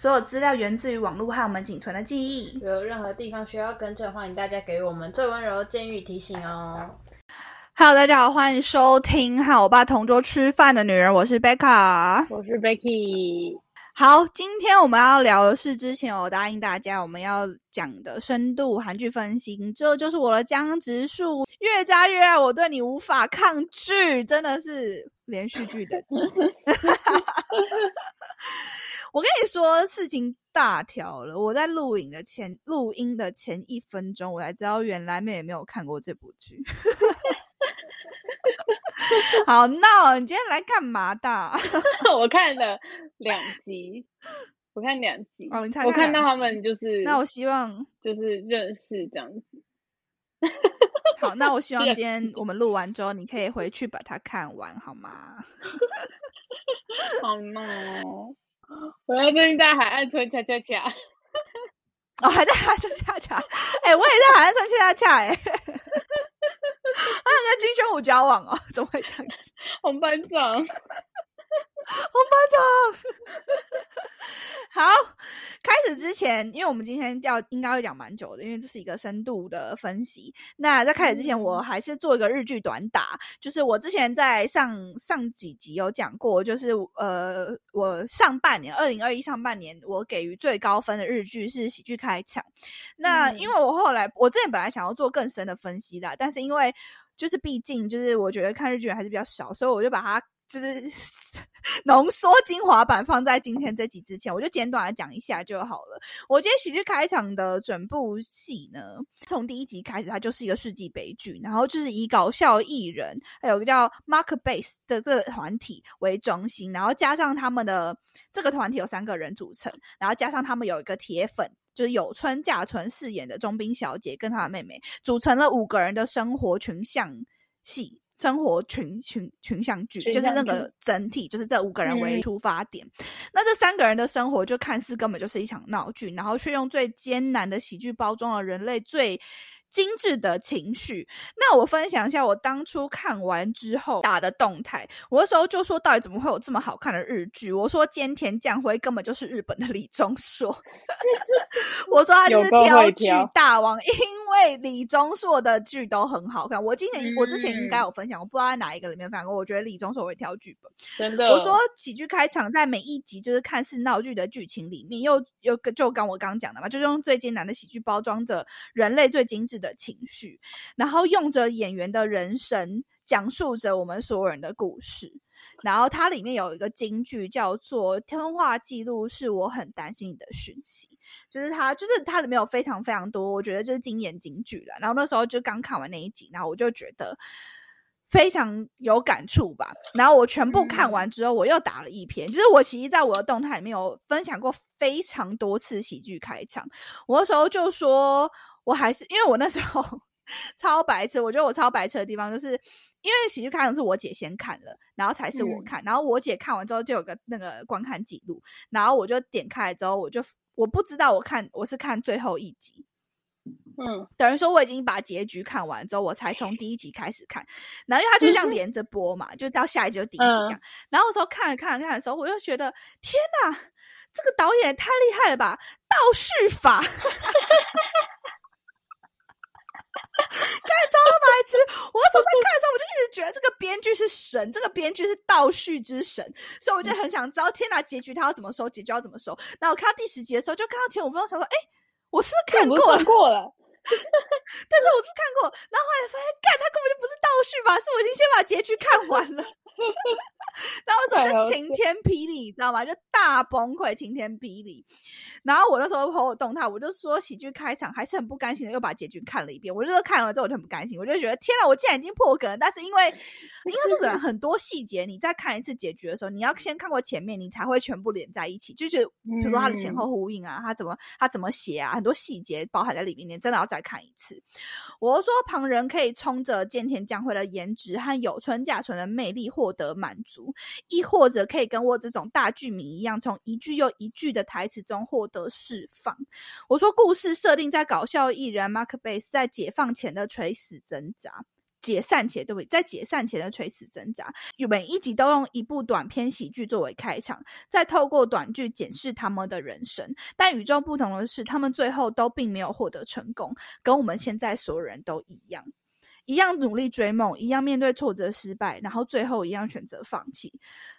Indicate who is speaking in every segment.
Speaker 1: 所有资料源自于网络和我们仅存的记忆。
Speaker 2: 有任何地方需要更正，欢迎大家给我们最温柔的建议提醒哦。
Speaker 1: Hello，大家好，欢迎收听和我爸同桌吃饭的女人，我是贝卡，
Speaker 2: 我是 Becky。
Speaker 1: 好，今天我们要聊的是之前我答应大家我们要讲的深度韩剧分析，这就是我的江直树，越加越爱，我对你无法抗拒，真的是连续剧的剧。我跟你说，事情大条了。我在录影的前录音的前一分钟，我才知道原来妹妹没有看过这部剧。好闹！你今天来干嘛的？
Speaker 2: 我看了两集，我看两集。
Speaker 1: 哦，你
Speaker 2: 我看到他们就是，
Speaker 1: 那我希望
Speaker 2: 就是认识这样子。
Speaker 1: 好，那我希望今天我们录完之后，你可以回去把它看完，好吗？
Speaker 2: 好闹！我最近在海岸村恰恰恰。
Speaker 1: 哦，还在海岸村恰恰。哎，我也在海岸村恰恰恰。哎。他跟金宣武交往哦？怎么会这样子？
Speaker 2: 红班长，红
Speaker 1: 班长，好。开始之前，因为我们今天要应该会讲蛮久的，因为这是一个深度的分析。那在开始之前，我还是做一个日剧短打，就是我之前在上上几集有讲过，就是呃，我上半年二零二一上半年我给予最高分的日剧是喜剧开场。那因为我后来我之前本来想要做更深的分析的，但是因为就是毕竟就是我觉得看日剧还是比较少，所以我就把它。就是 浓缩精华版放在今天这集之前，我就简短的讲一下就好了。我今天喜剧开场的整部戏呢，从第一集开始，它就是一个世纪悲剧，然后就是以搞笑艺人，还有个叫 Mark Base 的这个团体为中心，然后加上他们的这个团体有三个人组成，然后加上他们有一个铁粉，就是有村架纯饰演的中兵小姐跟她的妹妹，组成了五个人的生活群像戏。生活群群群像剧，就是那个整体，就是这五个人为出发点。那这三个人的生活就看似根本就是一场闹剧，然后却用最艰难的喜剧包装了人类最。精致的情绪。那我分享一下我当初看完之后打的动态。我那时候就说，到底怎么会有这么好看的日剧？我说菅田将晖根本就是日本的李钟硕。我说他就是挑剧大王，因为李钟硕的剧都很好看。我今年我之前应该有分享，我不知道在哪一个里面分享过。我觉得李钟硕会挑剧本，
Speaker 2: 真的。
Speaker 1: 我说喜剧开场在每一集就是看似闹剧的剧情里面，又又就刚我刚刚讲的嘛，就是用最艰难的喜剧包装着人类最精致。的情绪，然后用着演员的人生讲述着我们所有人的故事。然后它里面有一个金句叫做“通话记录是我很担心你的讯息”，就是它，就是它里面有非常非常多，我觉得就是经典金句了。然后那时候就刚看完那一集，然后我就觉得。非常有感触吧，然后我全部看完之后，我又打了一篇，就是我其实在我的动态里面有分享过非常多次喜剧开场。我那时候就说，我还是因为我那时候 超白痴，我觉得我超白痴的地方，就是因为喜剧开场是我姐先看了，然后才是我看，然后我姐看完之后就有个那个观看记录，然后我就点开之后，我就我不知道我看我是看最后一集。嗯，等于说我已经把结局看完之后，我才从第一集开始看。然后因为它就这样连着播嘛，就到下一集就第一集讲。然后我说看了看了看的时候，我又觉得天哪，这个导演太厉害了吧！倒叙法，看 超白痴。我那时候在看的时候，我就一直觉得这个编剧是神，这个编剧是倒叙之神，所以我就很想知道天哪，结局他要怎么收，结局要怎么收。然后我看到第十集的时候，就看到前五分钟，想说，哎。我是不是看过了？
Speaker 2: 过了，
Speaker 1: 但是我是看过，然后后来发现，干他根本就不是倒叙吧？是我已经先把结局看完了。然后我就晴天霹雳，你知道吗？就大崩溃，晴天霹雳。然后我那时候朋友动态，我就说喜剧开场还是很不甘心的，又把结局看了一遍。我就说看了之后我就很不甘心，我就觉得天哪，我竟然已经破梗了。但是因为应该是怎么很多细节，你在看一次结局的时候，你要先看过前面，你才会全部连在一起。就是比如说它的前后呼应啊，它怎么它怎么写啊，很多细节包含在里面，你真的要再看一次。我说旁人可以冲着见田将晖的颜值和有村架纯的魅力获获得满足。亦或者可以跟我这种大剧迷一样，从一句又一句的台词中获得释放。我说，故事设定在搞笑艺人 Mark Base 在解放前的垂死挣扎，解散前，对不对？在解散前的垂死挣扎，每一集都用一部短篇喜剧作为开场，再透过短剧检视他们的人生。但与众不同的是，他们最后都并没有获得成功，跟我们现在所有人都一样，一样努力追梦，一样面对挫折失败，然后最后一样选择放弃。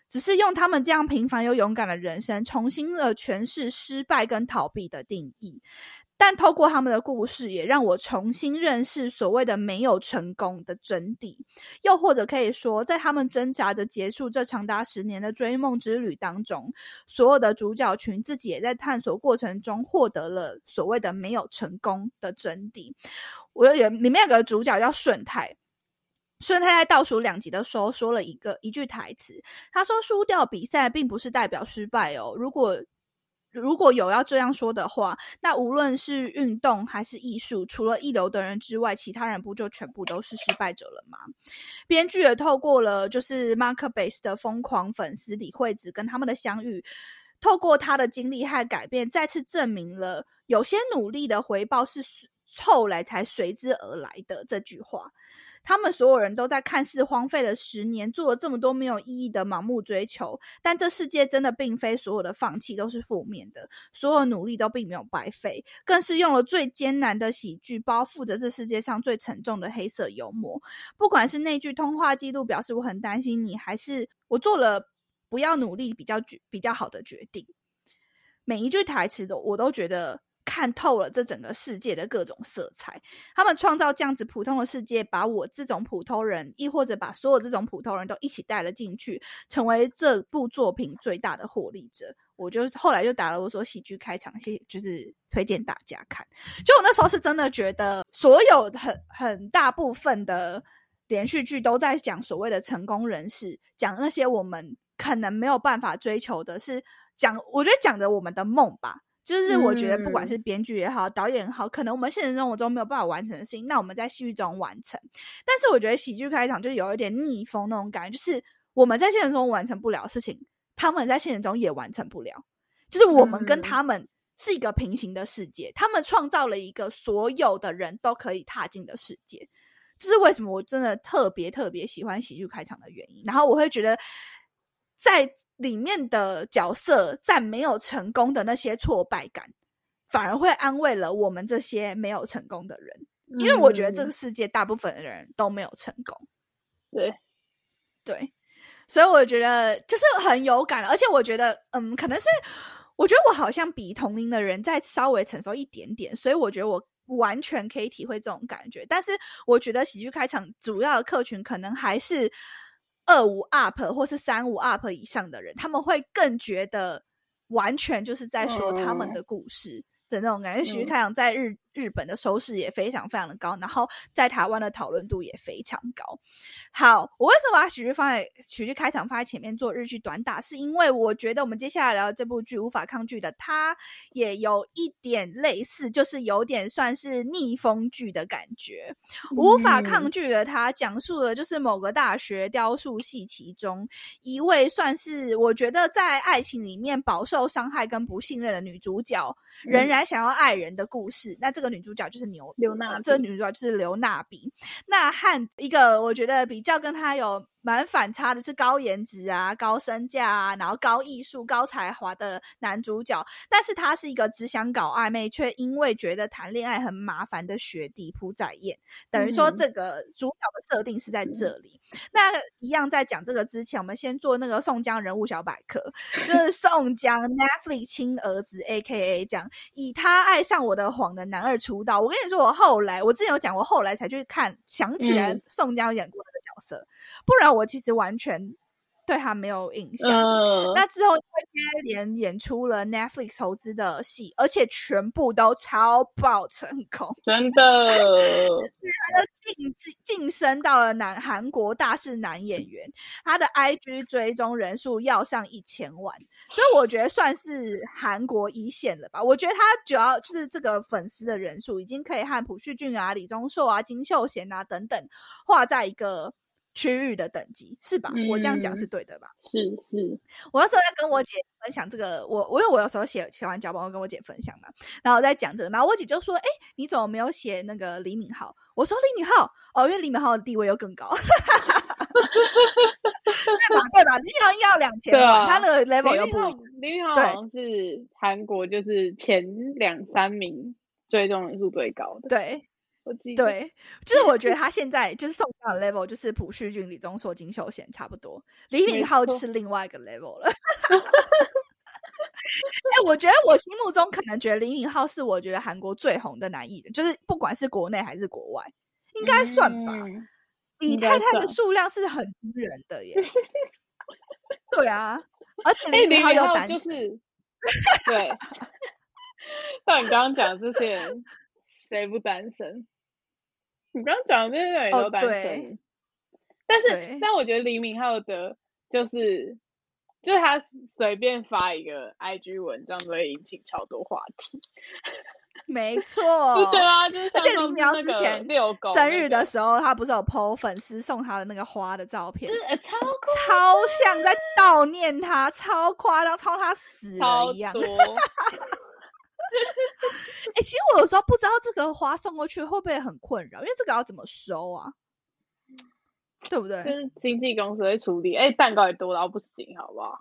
Speaker 1: 只是用他们这样平凡又勇敢的人生，重新的诠释失败跟逃避的定义。但透过他们的故事，也让我重新认识所谓的没有成功的真谛。又或者可以说，在他们挣扎着结束这长达十年的追梦之旅当中，所有的主角群自己也在探索过程中获得了所谓的没有成功的真谛。我有里面有个主角叫顺泰，顺泰在倒数两集的时候说了一个一句台词，他说：“输掉比赛并不是代表失败哦，如果。”如果有要这样说的话，那无论是运动还是艺术，除了一流的人之外，其他人不就全部都是失败者了吗？编剧也透过了就是 Mark Base 的疯狂粉丝李惠子跟他们的相遇，透过他的经历和改变，再次证明了有些努力的回报是后来才随之而来的这句话。他们所有人都在看似荒废了十年，做了这么多没有意义的盲目追求，但这世界真的并非所有的放弃都是负面的，所有努力都并没有白费，更是用了最艰难的喜剧包覆着这世界上最沉重的黑色幽默。不管是那句通话记录表示我很担心你，还是我做了不要努力比较决比较好的决定，每一句台词都我都觉得。看透了这整个世界的各种色彩，他们创造这样子普通的世界，把我这种普通人，亦或者把所有这种普通人都一起带了进去，成为这部作品最大的获利者。我就后来就打了我说喜剧开场，谢就是推荐大家看。就我那时候是真的觉得，所有很很大部分的连续剧都在讲所谓的成功人士，讲那些我们可能没有办法追求的，是讲我觉得讲的我们的梦吧。就是我觉得，不管是编剧也好，导演也好，可能我们现实生活中没有办法完成的事情，那我们在戏剧中完成。但是我觉得喜剧开场就有一点逆风那种感觉，就是我们在现实中完成不了事情，他们在现实中也完成不了。就是我们跟他们是一个平行的世界，他们创造了一个所有的人都可以踏进的世界。这是为什么我真的特别特别喜欢喜剧开场的原因。然后我会觉得在。里面的角色在没有成功的那些挫败感，反而会安慰了我们这些没有成功的人，因为我觉得这个世界大部分的人都没有成功。
Speaker 2: 对，
Speaker 1: 对，所以我觉得就是很有感，而且我觉得，嗯，可能是我觉得我好像比同龄的人再稍微成熟一点点，所以我觉得我完全可以体会这种感觉。但是我觉得喜剧开场主要的客群可能还是。二五 up 或是三五 up 以上的人，他们会更觉得完全就是在说他们的故事的那种感觉。喜剧开场在日。日本的收视也非常非常的高，然后在台湾的讨论度也非常高。好，我为什么把喜剧放在喜剧开场放在前面做日剧短打？是因为我觉得我们接下来聊这部剧无法抗拒的，它也有一点类似，就是有点算是逆风剧的感觉。无法抗拒的，它讲述的就是某个大学雕塑系其中一位算是我觉得在爱情里面饱受伤害跟不信任的女主角，仍然想要爱人的故事。那这这个女主角就是牛
Speaker 2: 刘娜，
Speaker 1: 这个女主角就是刘娜比。那和一个我觉得比较跟她有。蛮反差的，是高颜值啊、高身价啊，然后高艺术、高才华的男主角，但是他是一个只想搞暧昧，却因为觉得谈恋爱很麻烦的学弟朴载彦。等于说，这个主角的设定是在这里。那一样在讲这个之前，我们先做那个宋江人物小百科，就是宋江 Netflix 亲儿子，A.K.A 讲以他爱上我的谎的男二出道。我跟你说，我后来我之前有讲，我后来才去看，想起来宋江演过这个角色，不然。我其实完全对他没有印象。那之后因为接连演出了 Netflix 投资的戏，而且全部都超爆成功，
Speaker 2: 真的。
Speaker 1: 他的晋晋升到了男韩国大势男演员，他的 IG 追踪人数要上一千万，所以我觉得算是韩国一线了吧。我觉得他主要就是这个粉丝的人数已经可以和朴叙俊啊、李钟硕啊、金秀贤啊等等画在一个。区域的等级，是吧？我这样讲是对的吧？
Speaker 2: 是是，
Speaker 1: 我那时候在跟我姐分享这个，我我因为我有时候写写完脚本，我跟我姐分享嘛，然后我在讲这个，然后我姐就说：“哎，你怎么没有写那个李敏镐？”我说：“李敏镐哦，因为李敏镐的地位又更高，对吧？对吧？李敏镐应该要两千万，他那个 level 又不
Speaker 2: 李敏镐好像是韩国就是前两三名追踪人数最高的，
Speaker 1: 对。”
Speaker 2: 我记得，
Speaker 1: 对，就是我觉得他现在就是宋江的 level，就是朴叙俊、李钟硕、金秀贤差不多，李敏镐就是另外一个 level 了。哎，我觉得我心目中可能觉得李敏镐是我觉得韩国最红的男艺人，就是不管是国内还是国外，应该算吧。李太太的数量是很惊人的耶。对啊，而且李敏镐有单
Speaker 2: 身。对，像你刚刚讲这些人，谁不单身？你刚刚讲的那些人都单身，但是但我觉得李敏镐的，就是就是他随便发一个 IG 文章都会引起超多话题。
Speaker 1: 没错，
Speaker 2: 不觉得啊，就是
Speaker 1: 而且李苗之前
Speaker 2: 遛狗
Speaker 1: 生日的时候，他不是有 PO 粉丝送他的那个花的照片，
Speaker 2: 超
Speaker 1: 超像在悼念他，超夸张，超他死了一样。哎，其实我有时候不知道这个花送过去会不会很困扰，因为这个要怎么收啊？对不对？
Speaker 2: 就是经纪公司会处理。哎，蛋糕也多到不行，好不好？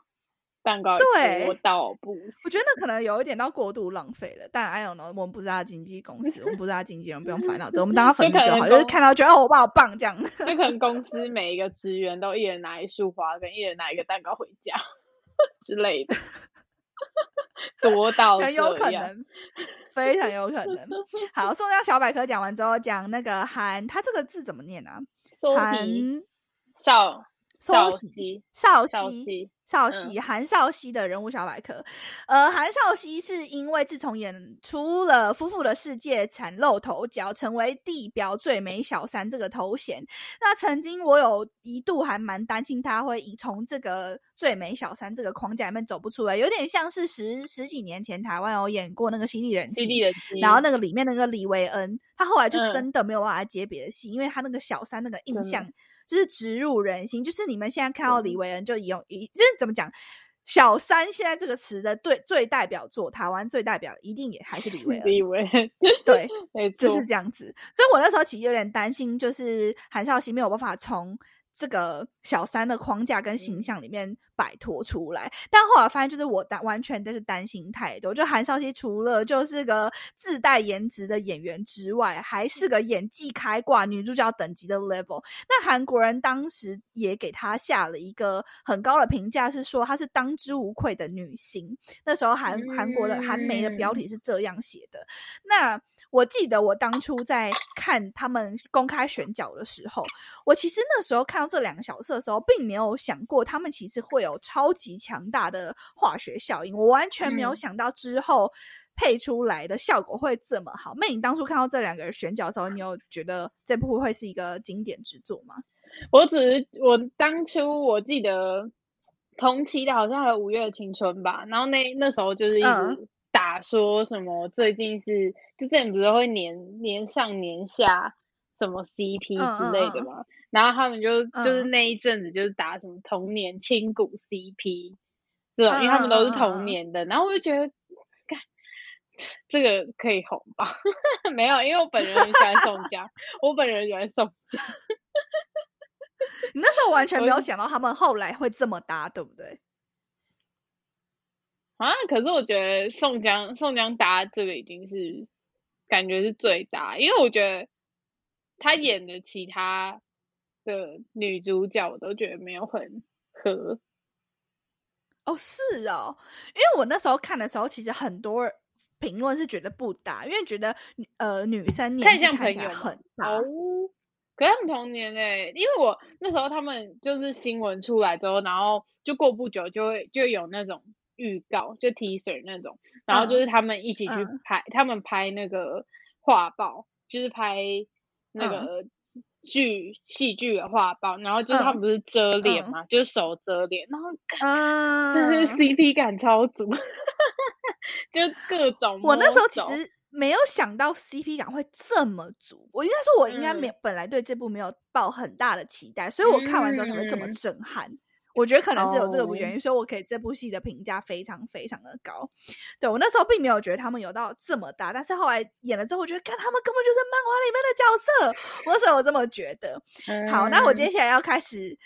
Speaker 2: 蛋糕也多到不行。
Speaker 1: 我觉得那可能有一点到过度浪费了。但 I don't know，我们不是他经纪公司，我们不是他经纪人，不用烦恼这。我们当他粉丝就好，就是看到觉得哦，我爸好棒这样。
Speaker 2: 就可能公司每一个职员都一人拿一束花，跟一人拿一个蛋糕回家 之类的。多到
Speaker 1: 很有可能，非常有可能。好，宋江小百科讲完之后，讲那个韩，他这个字怎么念啊？韩
Speaker 2: 少。
Speaker 1: 少
Speaker 2: 熙，
Speaker 1: 少熙，少熙，韩少熙的人物小百科。呃，韩少熙是因为自从演出了《夫妇的世界》崭露头角，成为地表最美小三这个头衔。那曾经我有一度还蛮担心他会从这个最美小三这个框架里面走不出来，有点像是十十几年前台湾有演过那个《犀利人妻》，然后那个里面那个李维恩，他后来就真的没有办法接别的戏，因为他那个小三那个印象。就是植入人心，就是你们现在看到李维恩就用一，就是怎么讲，小三现在这个词的最最代表作，台湾最代表一定也还是李维恩。
Speaker 2: 李维恩，
Speaker 1: 对，就是这样子。所以我那时候其实有点担心，就是韩少熙没有办法从。这个小三的框架跟形象里面摆脱出来，但后来发现就是我担完全都是担心太多。就韩少熙除了就是个自带颜值的演员之外，还是个演技开挂女主角等级的 level。那韩国人当时也给她下了一个很高的评价，是说她是当之无愧的女星。那时候韩韩国的韩媒的标题是这样写的。那我记得我当初在看他们公开选角的时候，我其实那时候看到这两个角色的时候，并没有想过他们其实会有超级强大的化学效应。我完全没有想到之后配出来的效果会这么好。那你当初看到这两个人选角的时候，你有觉得这部会是一个经典之作吗？
Speaker 2: 我只是我当初我记得同期的好像还有《五月的青春》吧，然后那那时候就是一直。打说什么？最近是之前不是会年年上年下什么 CP 之类的吗？然后他们就就是那一阵子就是打什么童年亲骨 CP 这种，因为他们都是童年的。然后我就觉得，干这个可以红吧？没有，因为我本人很喜欢宋江，我本人喜欢宋江。
Speaker 1: 你那时候完全没有想到他们后来会这么搭，对不对？
Speaker 2: 啊！可是我觉得宋江宋江搭这个已经是感觉是最搭，因为我觉得他演的其他的女主角我都觉得没有很合。
Speaker 1: 哦，是哦，因为我那时候看的时候，其实很多评论是觉得不搭，因为觉得呃女生年纪看起来很大。
Speaker 2: 可是他们同年诶，因为我那时候他们就是新闻出来之后，然后就过不久就会就有那种。预告就 teaser 那种，然后就是他们一起去拍，他们拍那个画报，就是拍那个剧戏剧的画报，然后就是他们不是遮脸嘛，就是手遮脸，然后啊，就是 CP 感超足，就各种。
Speaker 1: 我那时候其实没有想到 CP 感会这么足。我应该说，我应该没本来对这部没有抱很大的期待，所以我看完之后才会这么震撼。我觉得可能是有这个原因，所以我给这部戏的评价非常非常的高。对我那时候并没有觉得他们有到这么大，但是后来演了之后，我觉得看他们根本就是漫画里面的角色，我所以我这么觉得。好，那我接下来要开始。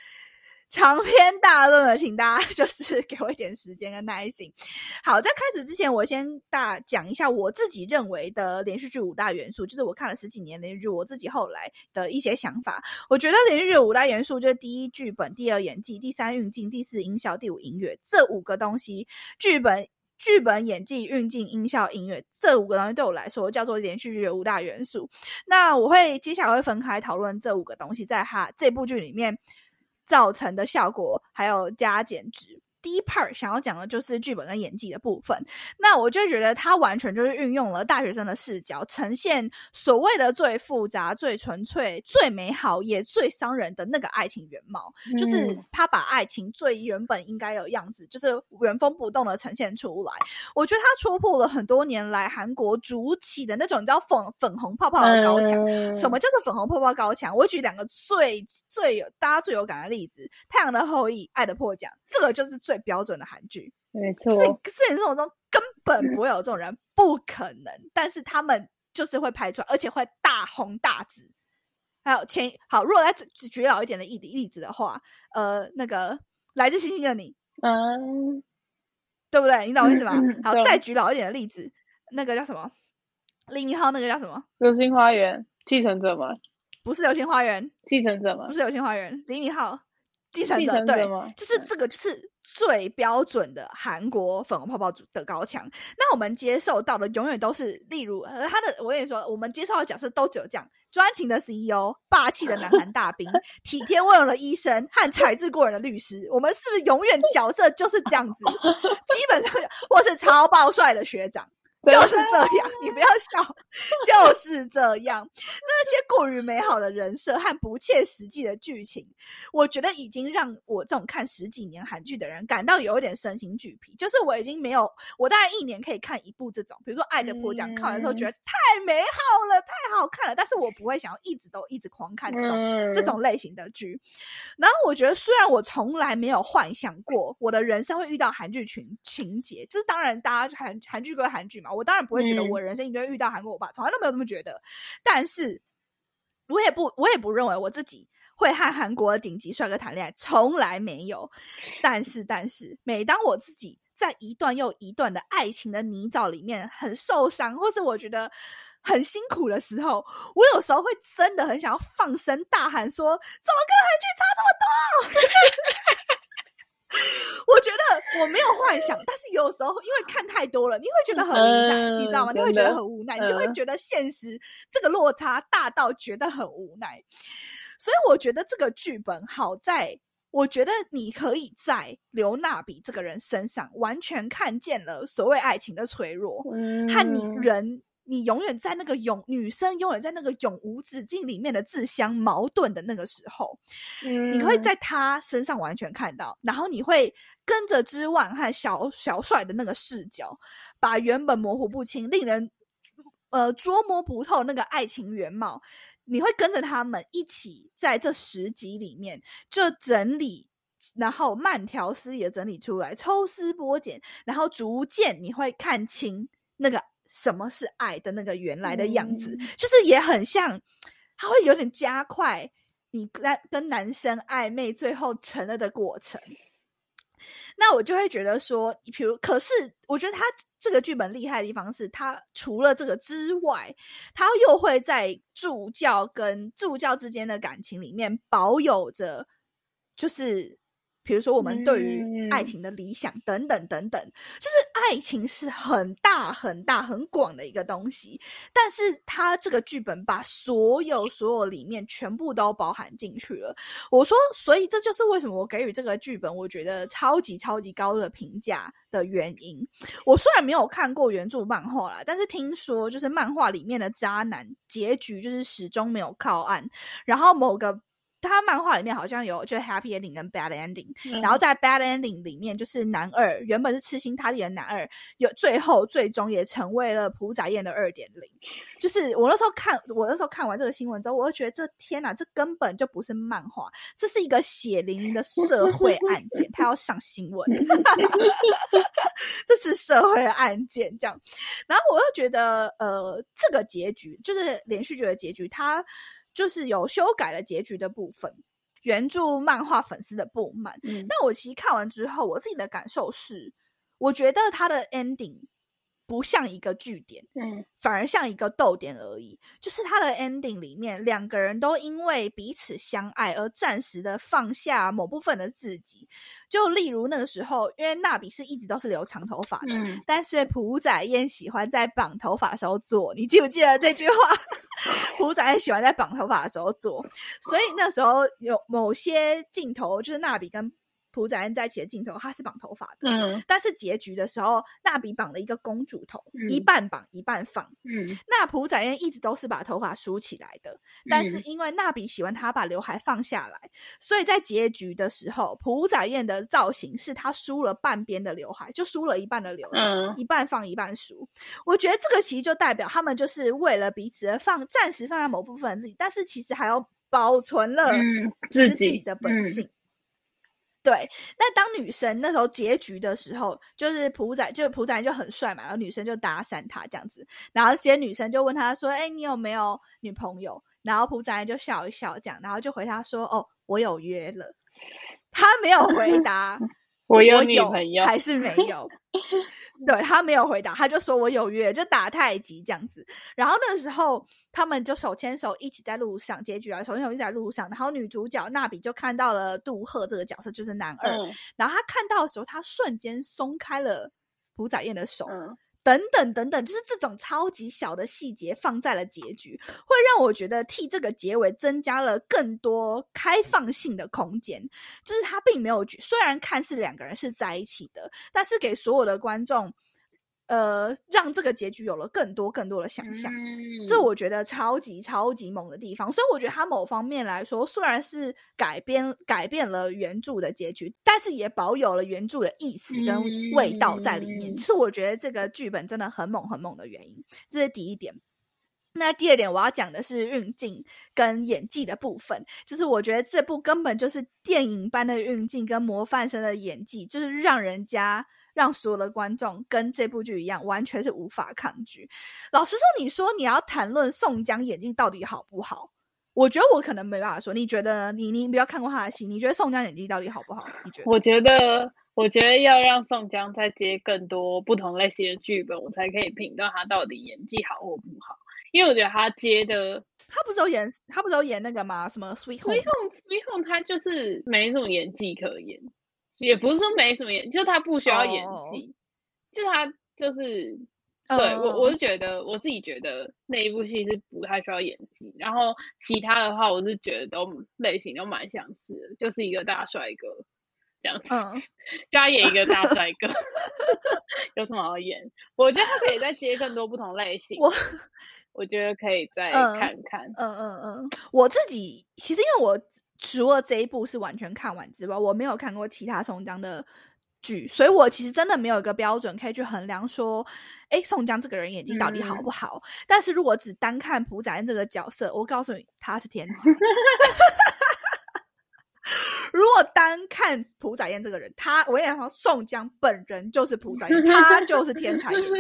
Speaker 1: 长篇大论了，请大家就是给我一点时间跟耐心。好，在开始之前，我先大讲一下我自己认为的连续剧五大元素，就是我看了十几年连续剧，我自己后来的一些想法。我觉得连续剧五大元素就是第一剧本，第二演技，第三运镜，第四音效，第五音乐。这五个东西，剧本、剧本、演技、运镜、音效、音乐，这五个东西对我来说叫做连续剧的五大元素。那我会接下来会分开讨论这五个东西，在它这部剧里面。造成的效果，还有加减值。第一 part 想要讲的就是剧本跟演技的部分，那我就觉得他完全就是运用了大学生的视角，呈现所谓的最复杂、最纯粹、最美好也最伤人的那个爱情原貌，就是他把爱情最原本应该有样子，就是原封不动的呈现出来。我觉得他戳破了很多年来韩国主起的那种你知道粉粉红泡泡的高墙。什么叫做粉红泡泡高墙？我举两个最最有大家最有感的例子：《太阳的后裔》《爱的迫降》，这个就是最。标准的韩剧，
Speaker 2: 没错，
Speaker 1: 现实生活中根本不会有这种人，不可能。但是他们就是会拍出来，而且会大红大紫。还有前好，如果再举老一点的例例子的话，呃，那个来自星星的你，嗯，对不对？你懂我意思吗？好，再举老一点的例子，那个叫什么？李敏镐那个叫什么？
Speaker 2: 流星花园继承者吗？
Speaker 1: 不是流星花园
Speaker 2: 继承者吗？
Speaker 1: 不是流星花园，李敏镐继承者对，就是这个是。最标准的韩国粉红泡泡的高墙，那我们接受到的永远都是，例如他的，我跟你说，我们接受的角色都只有这样：专情的 CEO、霸气的南 韩大兵、体贴温柔的医生和才智过人的律师。我们是不是永远角色就是这样子？基本上，或是超暴帅的学长。就是这样，你不要笑，就是这样。那些过于美好的人设和不切实际的剧情，我觉得已经让我这种看十几年韩剧的人感到有一点身心俱疲。就是我已经没有，我大概一年可以看一部这种，比如说《爱的迫降》，看完之后觉得太美好了，太好看了，但是我不会想要一直都一直狂看这种这种类型的剧。然后我觉得，虽然我从来没有幻想过我的人生会遇到韩剧群情节，就是当然大家韩韩剧归韩剧嘛。我当然不会觉得我人生一定会遇到韩国欧巴，从来都没有这么觉得。但是，我也不，我也不认为我自己会和韩国的顶级帅哥谈恋爱，从来没有。但是，但是，每当我自己在一段又一段的爱情的泥沼里面很受伤，或是我觉得很辛苦的时候，我有时候会真的很想要放声大喊说：“怎么跟韩剧差这么多？” 我觉得我没有幻想，但是有时候因为看太多了，你会觉得很无奈，你知道吗？你会觉得很无奈，你就会觉得现实这个落差大到觉得很无奈。所以我觉得这个剧本好在，我觉得你可以在刘娜比这个人身上完全看见了所谓爱情的脆弱，和你人。你永远在那个永女生永远在那个永无止境里面的自相矛盾的那个时候，你会在他身上完全看到，然后你会跟着之万和小小帅的那个视角，把原本模糊不清、令人呃捉摸不透那个爱情原貌，你会跟着他们一起在这十集里面就整理，然后慢条斯理的整理出来，抽丝剥茧，然后逐渐你会看清那个。什么是爱的那个原来的样子，就是也很像，他会有点加快你跟跟男生暧昧最后成了的过程。那我就会觉得说，比如，可是我觉得他这个剧本厉害的地方是，他除了这个之外，他又会在助教跟助教之间的感情里面保有着，就是。比如说，我们对于爱情的理想等等等等，就是爱情是很大很大很广的一个东西，但是它这个剧本把所有所有里面全部都包含进去了。我说，所以这就是为什么我给予这个剧本我觉得超级超级高的评价的原因。我虽然没有看过原著漫画啦，但是听说就是漫画里面的渣男结局就是始终没有靠岸，然后某个。他漫画里面好像有就是 happy ending 跟 bad ending，然后在 bad ending 里面就是男二原本是痴心塌地的男二，有最后最终也成为了朴载彦的二点零。就是我那时候看我那时候看完这个新闻之后，我就觉得这天哪，这根本就不是漫画，这是一个血淋淋的社会案件，他要上新闻，这是社会案件这样。然后我又觉得呃，这个结局就是连续剧的结局，它。就是有修改了结局的部分，原著漫画粉丝的不满。但我其实看完之后，我自己的感受是，我觉得它的 ending 不像一个句点，嗯，反而像一个逗点而已。就是它的 ending 里面，两个人都因为彼此相爱而暂时的放下某部分的自己。就例如那个时候，因为娜比是一直都是留长头发的，但是朴载燕喜欢在绑头发的时候做。你记不记得这句话？朴宰彦喜欢在绑头发的时候做，所以那时候有某些镜头，就是娜比跟。朴宰恩在一起的镜头，他是绑头发的，嗯，但是结局的时候，娜比绑了一个公主头，一半绑一半放，嗯，那朴宰恩一直都是把头发梳起来的，但是因为娜比喜欢他把刘海放下来，所以在结局的时候，朴宰彦的造型是他梳了半边的刘海，就梳了一半的刘海，一半放一半梳。我觉得这个其实就代表他们就是为了彼此而放，暂时放在某部分自己，但是其实还要保存了自己的本性。对，那当女生那时候结局的时候，就是朴仔，就朴仔就很帅嘛，然后女生就搭讪他这样子，然后这些女生就问他说：“哎，你有没有女朋友？”然后朴仔就笑一笑，这样，然后就回他说：“哦，我有约了。”他没有回答
Speaker 2: 我有女朋友
Speaker 1: 还是没有。对他没有回答，他就说我有约，就打太极这样子。然后那时候他们就手牵手一起在路上，结局啊，手牵手一起在路上。然后女主角娜比就看到了杜赫这个角色，就是男二。然后他看到的时候，他瞬间松开了朴载燕的手。等等等等，就是这种超级小的细节放在了结局，会让我觉得替这个结尾增加了更多开放性的空间。就是他并没有，虽然看似两个人是在一起的，但是给所有的观众。呃，让这个结局有了更多更多的想象，这我觉得超级超级猛的地方。所以我觉得它某方面来说，虽然是改编改变了原著的结局，但是也保有了原著的意思跟味道在里面。是我觉得这个剧本真的很猛很猛的原因。这是第一点。那第二点我要讲的是运镜跟演技的部分，就是我觉得这部根本就是电影般的运镜跟模范生的演技，就是让人家。让所有的观众跟这部剧一样，完全是无法抗拒。老实说，你说你要谈论宋江演技到底好不好？我觉得我可能没办法说。你觉得呢？你你比较看过他的戏，你觉得宋江演技到底好不好？你觉得？
Speaker 2: 我觉得，我觉得要让宋江再接更多不同类型的剧本，我才可以评断他到底演技好或不好。因为我觉得他接的，
Speaker 1: 他不是有演，他不是有演那个吗？什么 Sweet
Speaker 2: Home？Sweet Home，Sweet Home，他就是没什么演技可言。也不是说没什么演，就是他不需要演技，就他就是对我，我是觉得我自己觉得那一部戏是不太需要演技，然后其他的话，我是觉得都类型都蛮相似的，就是一个大帅哥这样子，就他演一个大帅哥，有什么好演？我觉得他可以再接更多不同类型，我我觉得可以再看看，
Speaker 1: 嗯嗯嗯，我自己其实因为我。除了这一部是完全看完之外，我没有看过其他宋江的剧，所以我其实真的没有一个标准可以去衡量说，哎，宋江这个人演技到底好不好。但是如果只单看朴载恩这个角色，我告诉你，他是天才。如果单看朴载燕这个人，他我跟你讲，宋江本人就是朴载燕，他就是天才演员，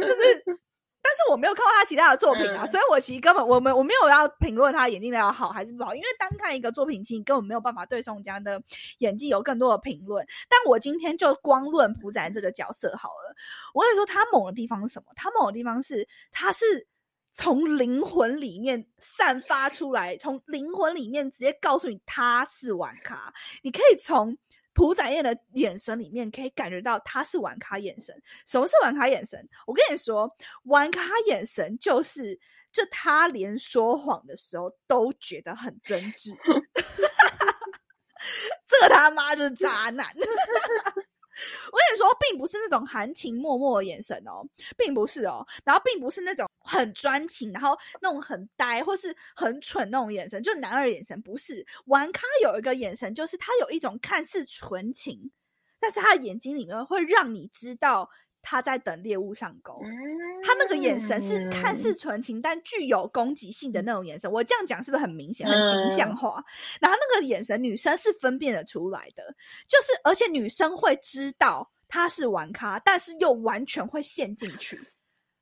Speaker 1: 就是。但是我没有看过他其他的作品啊，所以我其实根本我们我没有要评论他演技要好还是不好，因为单看一个作品，其实根本没有办法对宋江的演技有更多的评论。但我今天就光论朴赞这个角色好了。我跟你说，他猛的地方是什么？他猛的地方是，他是从灵魂里面散发出来，从灵魂里面直接告诉你他是玩咖。你可以从。朴载燕的眼神里面可以感觉到他是玩咖眼神。什么是玩咖眼神？我跟你说，玩咖眼神就是，就他连说谎的时候都觉得很真挚。这他妈就是渣男！我跟你说，并不是那种含情脉脉的眼神哦，并不是哦，然后并不是那种很专情，然后那种很呆或是很蠢那种眼神，就男二眼神不是。玩咖有一个眼神，就是他有一种看似纯情，但是他的眼睛里面会让你知道。他在等猎物上钩，他那个眼神是看似纯情但具有攻击性的那种眼神。我这样讲是不是很明显、很形象化？然后那个眼神，女生是分辨得出来的，就是而且女生会知道他是玩咖，但是又完全会陷进去。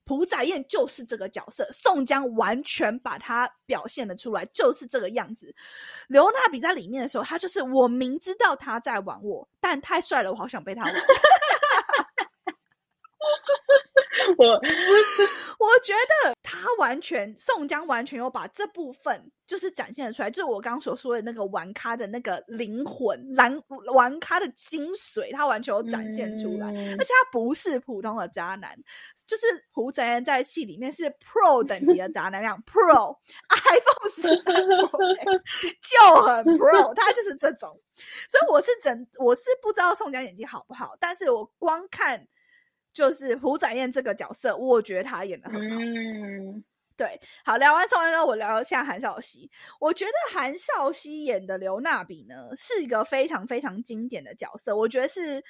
Speaker 1: 朴载燕就是这个角色，宋江完全把他表现的出来，就是这个样子。刘娜比在里面的时候，他就是我明知道他在玩我，但太帅了，我好想被他玩。
Speaker 2: 我
Speaker 1: 我觉得他完全宋江完全有把这部分就是展现了出来，就是我刚刚所说的那个玩咖的那个灵魂，玩玩咖的精髓，他完全有展现出来。而且他不是普通的渣男，就是胡泽言在戏里面是 Pro 等级的渣男，那样 Pro iPhone 十三 Pro X 就很 Pro，他就是这种。所以我是整我是不知道宋江演技好不好，但是我光看。就是胡展燕这个角色，我觉得他演的很好。嗯，对，好，聊完宋元呢，我聊一下韩少熙。我觉得韩少熙演的刘娜比呢，是一个非常非常经典的角色。我觉得是，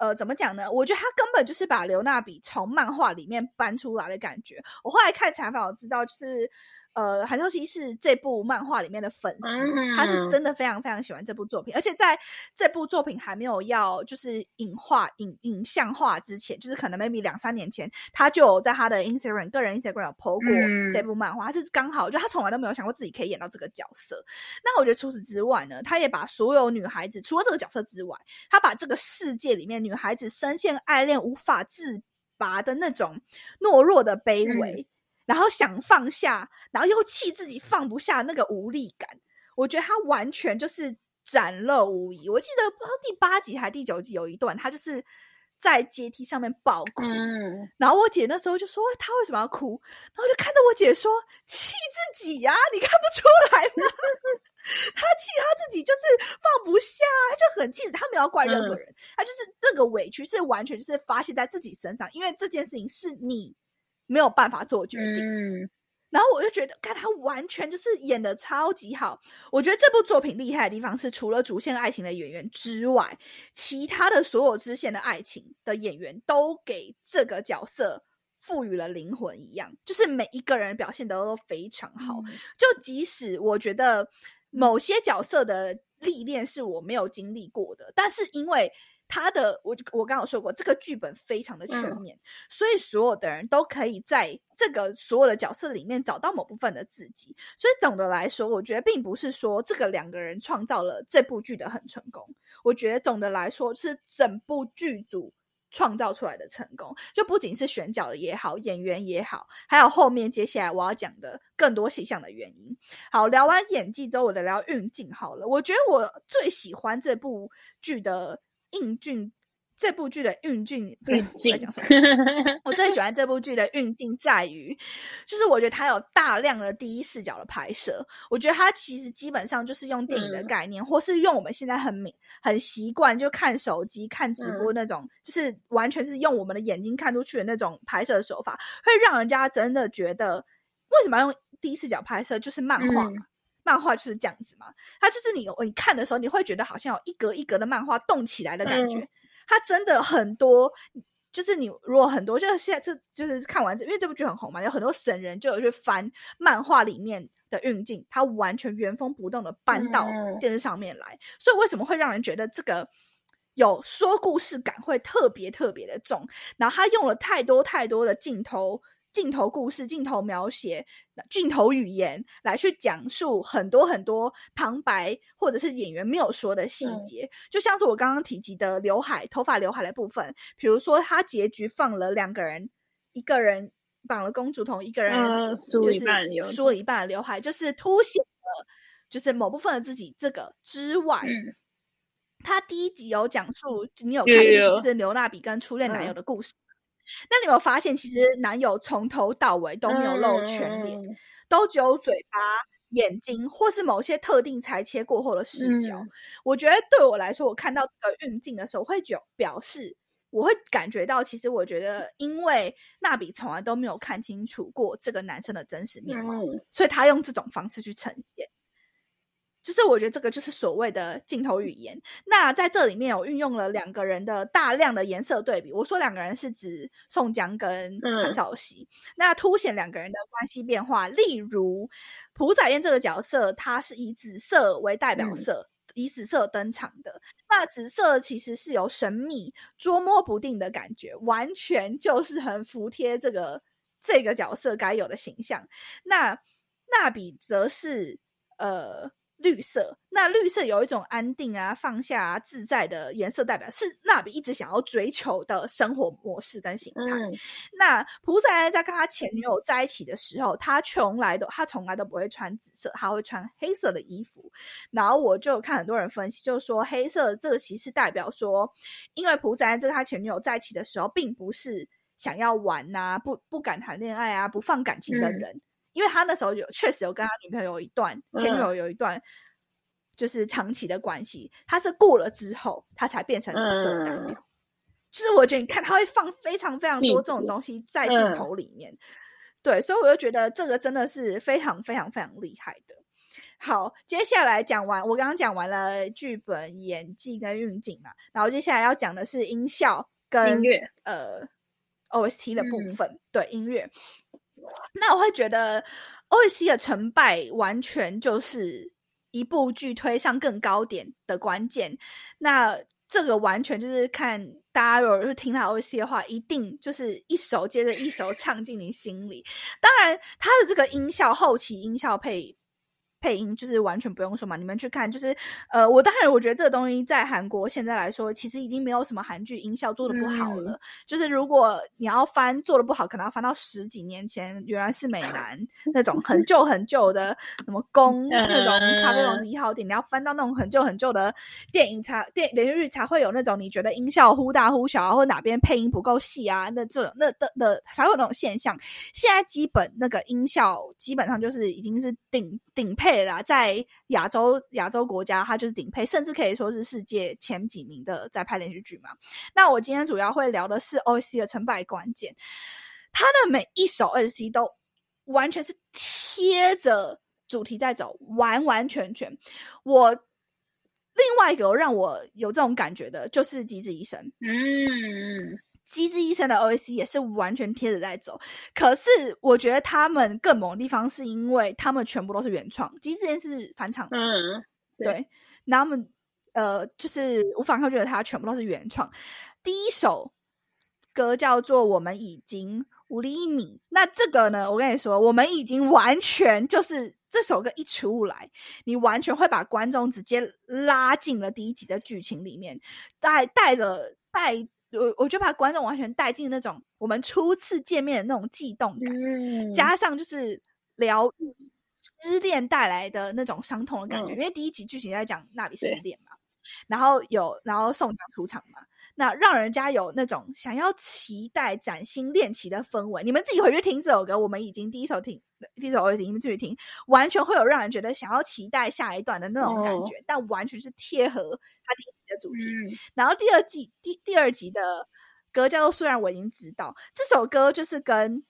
Speaker 1: 呃，怎么讲呢？我觉得他根本就是把刘娜比从漫画里面搬出来的感觉。我后来看采访，我知道就是。呃，韩少熙是这部漫画里面的粉丝，他是真的非常非常喜欢这部作品，而且在这部作品还没有要就是影化、影影像化之前，就是可能 maybe 两三年前，他就有在他的 Instagram 个人 Instagram 有 po 过这部漫画，是刚好就他从来都没有想过自己可以演到这个角色。那我觉得除此之外呢，他也把所有女孩子除了这个角色之外，他把这个世界里面女孩子深陷爱恋无法自拔的那种懦弱的卑微。然后想放下，然后又气自己放不下那个无力感，我觉得他完全就是展露无遗。我记得不知道第八集还是第九集有一段，他就是在阶梯上面爆哭，然后我姐那时候就说他为什么要哭，然后就看着我姐说气自己呀，你看不出来吗？他气他自己就是放不下，就很气，他没有怪任何人，他就是那个委屈是完全就是发泄在自己身上，因为这件事情是你。没有办法做决定，然后我就觉得，看他完全就是演的超级好。我觉得这部作品厉害的地方是，除了主线爱情的演员之外，其他的所有支线的爱情的演员都给这个角色赋予了灵魂一样，就是每一个人表现的都非常好。就即使我觉得某些角色的历练是我没有经历过的，但是因为。他的，我我刚刚说过，这个剧本非常的全面，所以所有的人都可以在这个所有的角色里面找到某部分的自己。所以总的来说，我觉得并不是说这个两个人创造了这部剧的很成功。我觉得总的来说是整部剧组创造出来的成功，就不仅是选角的也好，演员也好，还有后面接下来我要讲的更多细项的原因。好，聊完演技之后，我再聊运镜好了。我觉得我最喜欢这部剧的。运镜这部剧的运镜，
Speaker 2: 运镜
Speaker 1: 讲什么？我最喜欢这部剧的运镜在于，就是我觉得它有大量的第一视角的拍摄。我觉得它其实基本上就是用电影的概念，或是用我们现在很明很习惯就看手机看直播那种，就是完全是用我们的眼睛看出去的那种拍摄手法，会让人家真的觉得为什么要用第一视角拍摄？就是漫画。漫画就是这样子嘛，它就是你你看的时候，你会觉得好像有一格一格的漫画动起来的感觉。它真的很多，就是你如果很多，就是现在这就是看完这，因为这部剧很红嘛，有很多神人就有去翻漫画里面的运镜，它完全原封不动的搬到电视上面来。所以为什么会让人觉得这个有说故事感会特别特别的重？然后他用了太多太多的镜头。镜头故事、镜头描写、镜头语言来去讲述很多很多旁白或者是演员没有说的细节，就像是我刚刚提及的刘海、头发刘海的部分，比如说他结局放了两个人，一个人绑了公主头，一个人就是梳了一半的刘海，就是凸显了就是某部分的自己。这个之外，他第一集有讲述，你有看第一集就是刘娜比跟初恋男友的故事。那你有没有发现，其实男友从头到尾都没有露全脸，都只有嘴巴、眼睛，或是某些特定裁切过后的视角。我觉得对我来说，我看到这个运镜的时候，会觉表示我会感觉到，其实我觉得，因为娜比从来都没有看清楚过这个男生的真实面貌，所以他用这种方式去呈现。就是我觉得这个就是所谓的镜头语言。那在这里面我运用了两个人的大量的颜色对比。我说两个人是指宋江跟韩少熙，那凸显两个人的关系变化。例如朴载燕这个角色，他是以紫色为代表色，以紫色登场的。那紫色其实是有神秘、捉摸不定的感觉，完全就是很服贴这个这个角色该有的形象。那那比则是呃。绿色，那绿色有一种安定啊、放下啊、自在的颜色代表，是蜡笔一直想要追求的生活模式跟形态。那朴仔在跟他前女友在一起的时候，他从来都他从来都不会穿紫色，他会穿黑色的衣服。然后我就看很多人分析，就是说黑色这个其实代表说，因为朴仔在跟他前女友在一起的时候，并不是想要玩呐，不不敢谈恋爱啊，不放感情的人。因为他那时候有确实有跟他女朋友有一段前女友有一段就是长期的关系，他是过了之后他才变成紫色代表。就是我觉得你看他会放非常非常多这种东西在镜头里面，对，所以我就觉得这个真的是非常非常非常厉害的。好，接下来讲完我刚刚讲完了剧本、演技跟运镜嘛，然后接下来要讲的是音效跟
Speaker 2: 音乐
Speaker 1: 呃 OST 的部分，对音乐。那我会觉得 O S C 的成败完全就是一部剧推上更高点的关键。那这个完全就是看大家如果是听他 O S C 的话，一定就是一首接着一首唱进你心里。当然，他的这个音效后期音效配。配音就是完全不用说嘛，你们去看，就是呃，我当然我觉得这个东西在韩国现在来说，其实已经没有什么韩剧音效做的不好了。就是如果你要翻做的不好，可能要翻到十几年前，原来是美男 那种很旧很旧的什么宫那种咖啡王子一号店，你要翻到那种很旧很旧的电影才电连续剧才会有那种你觉得音效忽大忽小，或者哪边配音不够细啊，那这种那的的才会有那种现象。现在基本那个音效基本上就是已经是顶顶配。对啦，在亚洲亚洲国家，它就是顶配，甚至可以说是世界前几名的在拍连续剧嘛。那我今天主要会聊的是 O C 的成败关键，它的每一首 O C 都完全是贴着主题在走，完完全全。我另外一个让我有这种感觉的就是《机智医生》，嗯。机智医生的 O C 也是完全贴着在走，可是我觉得他们更猛的地方是因为他们全部都是原创，机智医是返场，嗯，对，那他们呃就是无法抗拒的，他全部都是原创。第一首歌叫做《我们已经五厘米》，那这个呢，我跟你说，我们已经完全就是这首歌一出来，你完全会把观众直接拉进了第一集的剧情里面，带带了带。我我就把观众完全带进那种我们初次见面的那种悸动感，加上就是疗愈失恋带来的那种伤痛的感觉。因为第一集剧情在讲那比失恋嘛，然后有然后宋江出场嘛，那让人家有那种想要期待崭新恋情的氛围。你们自己回去听这首歌，我们已经第一首听，第一首我已经继续听，完全会有让人觉得想要期待下一段的那种感觉，但完全是贴合他第一集。的主题，然后第二季第第二集的歌叫做《虽然我已经知道》，这首歌就是跟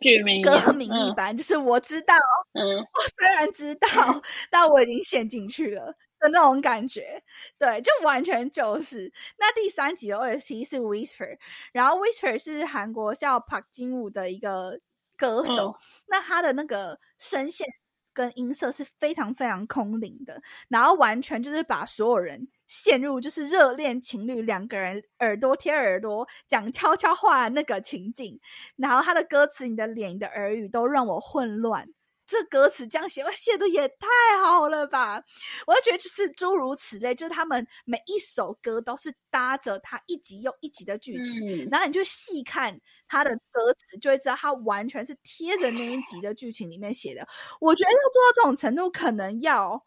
Speaker 2: 剧名
Speaker 1: 歌名一般，就是我知道，嗯，我虽然知道，但我已经陷进去了的那种感觉，对，就完全就是。那第三集的 OST 是 Whisper，然后 Whisper 是韩国叫 Park 金武的一个歌手，那他的那个声线跟音色是非常非常空灵的，然后完全就是把所有人。陷入就是热恋情侣两个人耳朵贴耳朵讲悄悄话那个情景，然后他的歌词，你的脸、你的耳语都让我混乱。这歌词这样写，写的也太好了吧！我就觉得就是诸如此类，就是他们每一首歌都是搭着他一集又一集的剧情，然后你就细看他的歌词，就会知道他完全是贴着那一集的剧情里面写的。我觉得要做到这种程度，可能要。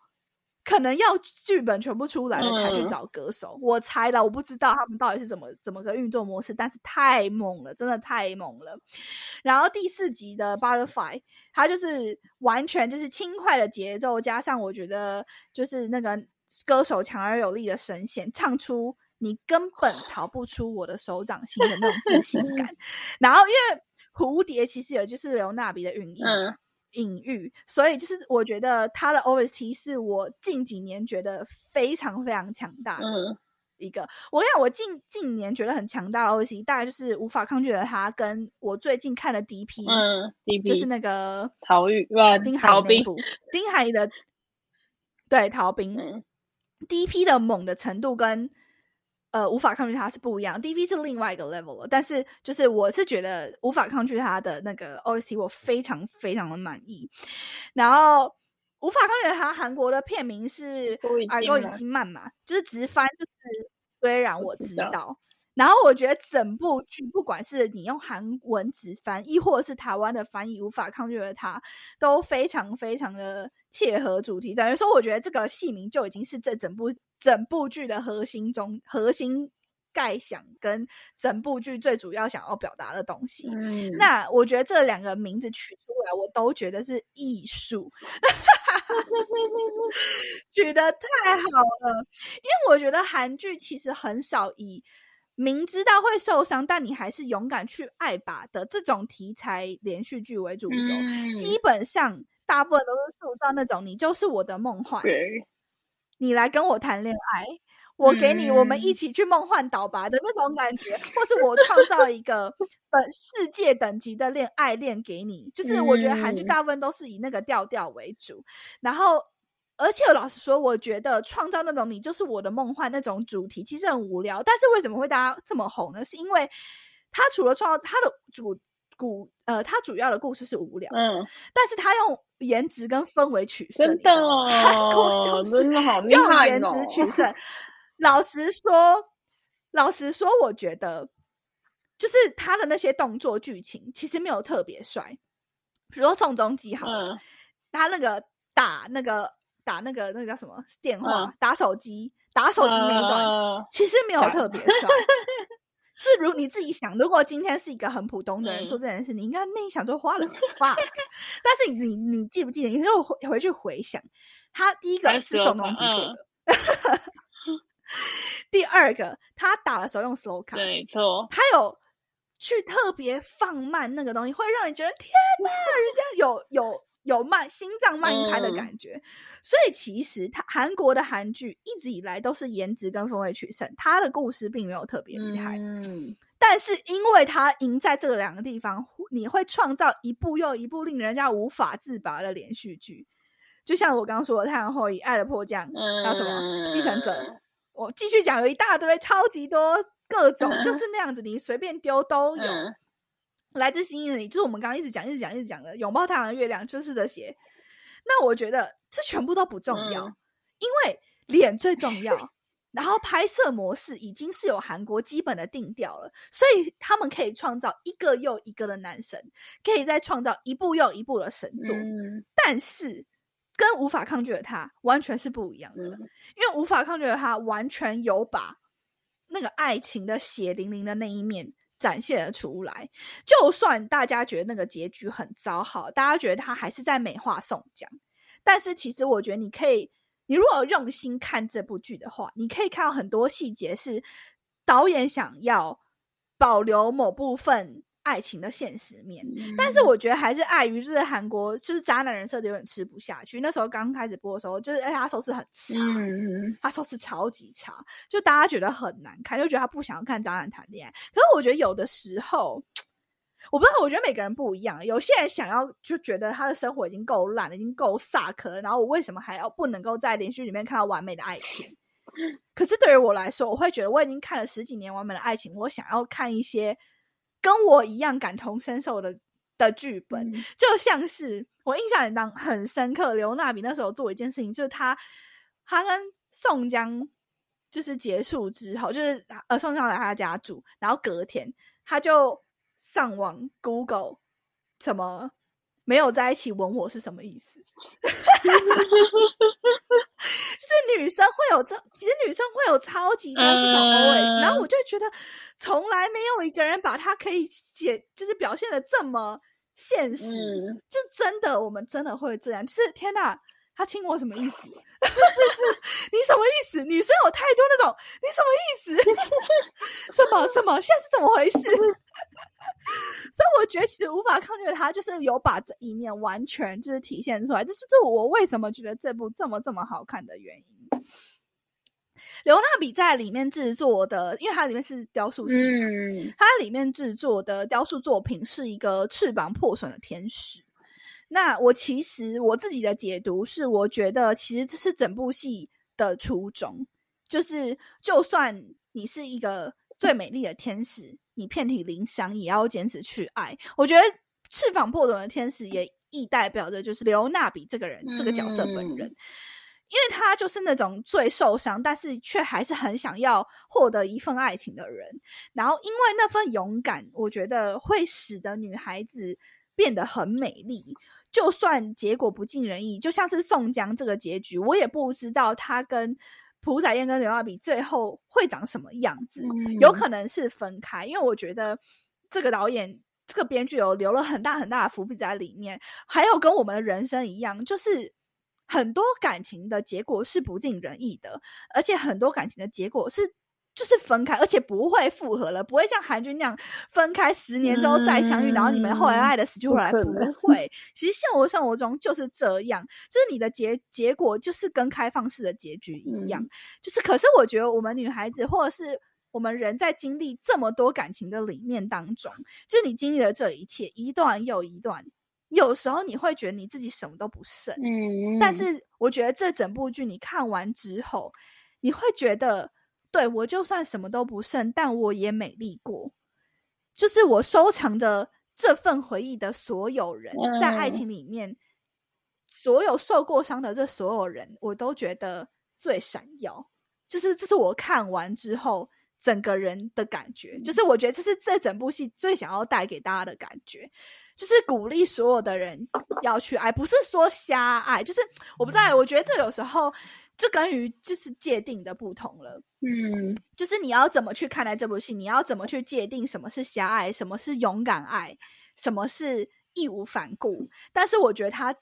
Speaker 1: 可能要剧本全部出来了才去找歌手，我猜的，我不知道他们到底是怎么怎么个运作模式，但是太猛了，真的太猛了。然后第四集的 Butterfly，它就是完全就是轻快的节奏，加上我觉得就是那个歌手强而有力的声线，唱出你根本逃不出我的手掌心的那种自信感。然后因为蝴蝶其实也就是刘娜比的韵意。隐喻，所以就是我觉得他的 OST 是我近几年觉得非常非常强大的一个。我跟你讲，我近近年觉得很强大的 OST，大概就是无法抗拒的他，跟我最近看的 DP，
Speaker 2: 嗯，DP
Speaker 1: 就是那个
Speaker 2: 逃狱，哇，
Speaker 1: 丁海那部，丁海的对逃兵，DP 的猛的程度跟。呃，无法抗拒它是不一样，DV 是另外一个 level 了。但是，就是我是觉得无法抗拒它的那个 OST，我非常非常的满意。然后，无法抗拒它韩国的片名是《耳朵已经慢》嘛，就是直翻就是虽然我知道。然后，我觉得整部剧不管是你用韩文直翻，亦或是台湾的翻译，无法抗拒的它都非常非常的切合主题。等于说，我觉得这个戏名就已经是这整部。整部剧的核心中，核心概想跟整部剧最主要想要表达的东西，那我觉得这两个名字取出来，我都觉得是艺术，取得太好了。因为我觉得韩剧其实很少以明知道会受伤，但你还是勇敢去爱吧的这种题材连续剧为主轴，基本上大部分都是塑造那种你就是我的梦幻。你来跟我谈恋爱，我给你，我们一起去梦幻岛吧的那种感觉，或是我创造一个本世界等级的恋爱恋给你，就是我觉得韩剧大部分都是以那个调调为主。然后，而且老实说，我觉得创造那种你就是我的梦幻那种主题其实很无聊，但是为什么会大家这么红呢？是因为他除了创造他的主。故呃，他主要的故事是无聊，嗯，但是他用颜值跟氛围取胜，
Speaker 2: 真 的哦，真的好厉
Speaker 1: 害用颜值取胜。老实说，老实说，我觉得就是他的那些动作剧情其实没有特别帅，比如说宋仲基好了，他那个打那个打那个那个叫什么？电话打手机打手机那一段，其实没有特别 帅。是如你自己想，如果今天是一个很普通的人做这件事，你应该内想说花了 fuck。但是你你记不记得？你就回回去回想，他第一个是手动机做的，第二个他打的时候用 slow 卡，
Speaker 2: 没错，
Speaker 1: 他有去特别放慢那个东西，会让你觉得天哪，人家有有。有慢心脏慢一拍的感觉，所以其实他韩国的韩剧一直以来都是颜值跟氛围取胜，他的故事并没有特别厉害。嗯，但是因为他赢在这两个地方，你会创造一部又一部令人家无法自拔的连续剧。就像我刚刚说的《太阳后裔》《爱的迫降》，还有什么《继承者》，我继续讲有一大堆超级多各种，就是那样子，你随便丢都有。来自星星的你，就是我们刚刚一直讲、一直讲、一直讲的拥抱太阳的月亮，就是这些。那我觉得这全部都不重要，因为脸最重要。然后拍摄模式已经是有韩国基本的定调了，所以他们可以创造一个又一个的男神，可以再创造一部又一部的神作。但是跟无法抗拒的他完全是不一样的，因为无法抗拒的他完全有把那个爱情的血淋淋的那一面。展现了出来，就算大家觉得那个结局很糟，好，大家觉得他还是在美化宋江，但是其实我觉得你可以，你如果用心看这部剧的话，你可以看到很多细节是导演想要保留某部分。爱情的现实面，但是我觉得还是碍于就是韩国就是渣男人设有点吃不下去。那时候刚开始播的时候，就是而且他收视很差，他收视超级差，就大家觉得很难看，就觉得他不想要看渣男谈恋爱。可是我觉得有的时候，我不知道，我觉得每个人不一样。有些人想要就觉得他的生活已经够烂了，已经够萨克，然后我为什么还要不能够在连续里面看到完美的爱情？可是对于我来说，我会觉得我已经看了十几年完美的爱情，我想要看一些。跟我一样感同身受的的剧本，就像是我印象很当很深刻。刘娜比那时候做一件事情，就是他他跟宋江就是结束之后，就是呃宋江来他家住，然后隔天他就上网 Google 什么没有在一起吻我是什么意思。是女生会有这，其实女生会有超级多这种 OS，然后我就觉得从来没有一个人把它可以解，就是表现的这么现实，就真的我们真的会这样，就是天哪，他亲我什么意思？你什么意思？女生有太多那种，你什么意思？什么什么？现在是怎么回事？所以我觉得其实无法抗拒的他，就是有把这一面完全就是体现出来。这就是我为什么觉得这部这么这么好看的原因。刘娜比在里面制作的，因为它里面是雕塑系，它里面制作的雕塑作品是一个翅膀破损的天使。那我其实我自己的解读是，我觉得其实这是整部戏的初衷，就是就算你是一个最美丽的天使，你遍体鳞伤也要坚持去爱。我觉得翅膀破损的天使也亦代表着就是刘娜比这个人这个角色本人。因为他就是那种最受伤，但是却还是很想要获得一份爱情的人。然后，因为那份勇敢，我觉得会使得女孩子变得很美丽。就算结果不尽人意，就像是宋江这个结局，我也不知道他跟朴载燕跟刘亚比最后会长什么样子。有可能是分开，因为我觉得这个导演、这个编剧有留了很大很大的伏笔在里面。还有跟我们的人生一样，就是。很多感情的结果是不尽人意的，而且很多感情的结果是就是分开，而且不会复合了，不会像韩剧那样分开十年之后再相遇，然后你们后来爱的死去活来，不会。其实现实生活中就是这样，就是你的结结果就是跟开放式的结局一样，就是可是我觉得我们女孩子或者是我们人在经历这么多感情的里面当中，就是你经历了这一切一段又一段。有时候你会觉得你自己什么都不剩，嗯，但是我觉得这整部剧你看完之后，你会觉得，对我就算什么都不剩，但我也美丽过。就是我收藏着这份回忆的所有人，在爱情里面，所有受过伤的这所有人，我都觉得最闪耀。就是这是我看完之后整个人的感觉，就是我觉得这是这整部戏最想要带给大家的感觉。就是鼓励所有的人要去爱，不是说瞎爱。就是我不知道，我觉得这有时候这跟于就是界定的不同了。嗯，就是你要怎么去看待这部戏，你要怎么去界定什么是狭隘，什么是勇敢爱，什么是义无反顾。但是我觉得他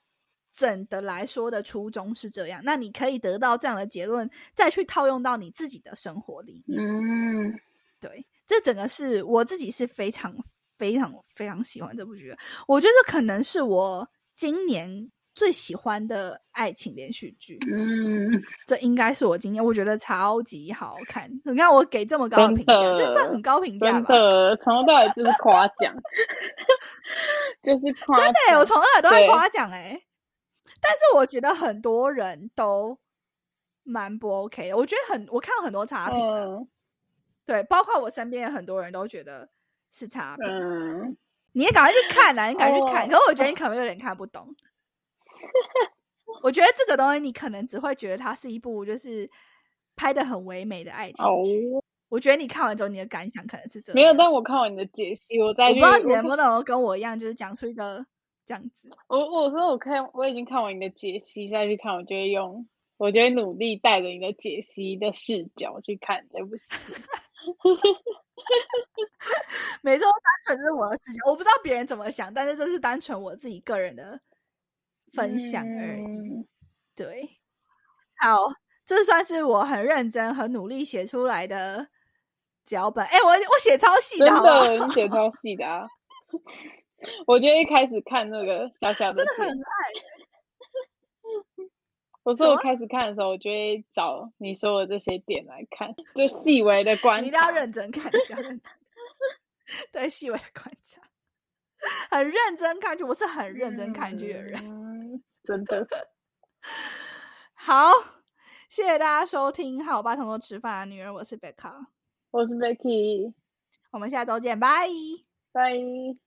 Speaker 1: 整的来说的初衷是这样，那你可以得到这样的结论，再去套用到你自己的生活里面。嗯，对，这整个是我自己是非常。非常非常喜欢这部剧，我觉得可能是我今年最喜欢的爱情连续剧。嗯，这应该是我今天我觉得超级好看。你看我给这么高的评价，这算很高评价
Speaker 2: 吧？真的，从头到尾就是夸奖，就是夸。
Speaker 1: 真的，我从头到尾都在夸奖哎。但是我觉得很多人都蛮不 OK 的。我觉得很，我看了很多差评，对，包括我身边很多人都觉得。是差评，你也赶快去看啊！你赶快去看，可是我觉得你可能有点看不懂。我觉得这个东西你可能只会觉得它是一部就是拍的很唯美的爱情剧。我觉得你看完之后你的感想可能是这
Speaker 2: 没有，但我看完你的解析，我再
Speaker 1: 我不知道你能不能跟我一样，就是讲出一个这样子。
Speaker 2: 我我说我看我已经看完你的解析，再去看，我就会用，我就会努力带着你的解析的视角去看这部戏。
Speaker 1: 没错，单纯是我的视角，我不知道别人怎么想，但是这是单纯我自己个人的分享而已。对，好，这算是我很认真、很努力写出来的脚本。哎，我我写超细的，
Speaker 2: 真的，你写超细的啊！我觉得一开始看那个小小的，
Speaker 1: 真的很爱。
Speaker 2: 我说我开始看的时候，我就会找你说的这些点来看，就细微的观察。
Speaker 1: 你一定要认真看，要认真。对，细微的观察，很认真看剧。我是很认真看剧的人，
Speaker 2: 真的。
Speaker 1: 好，谢谢大家收听《和我爸同桌吃饭的女人》，我是贝卡，
Speaker 2: 我是 Becky，
Speaker 1: 我们下周见，拜
Speaker 2: 拜。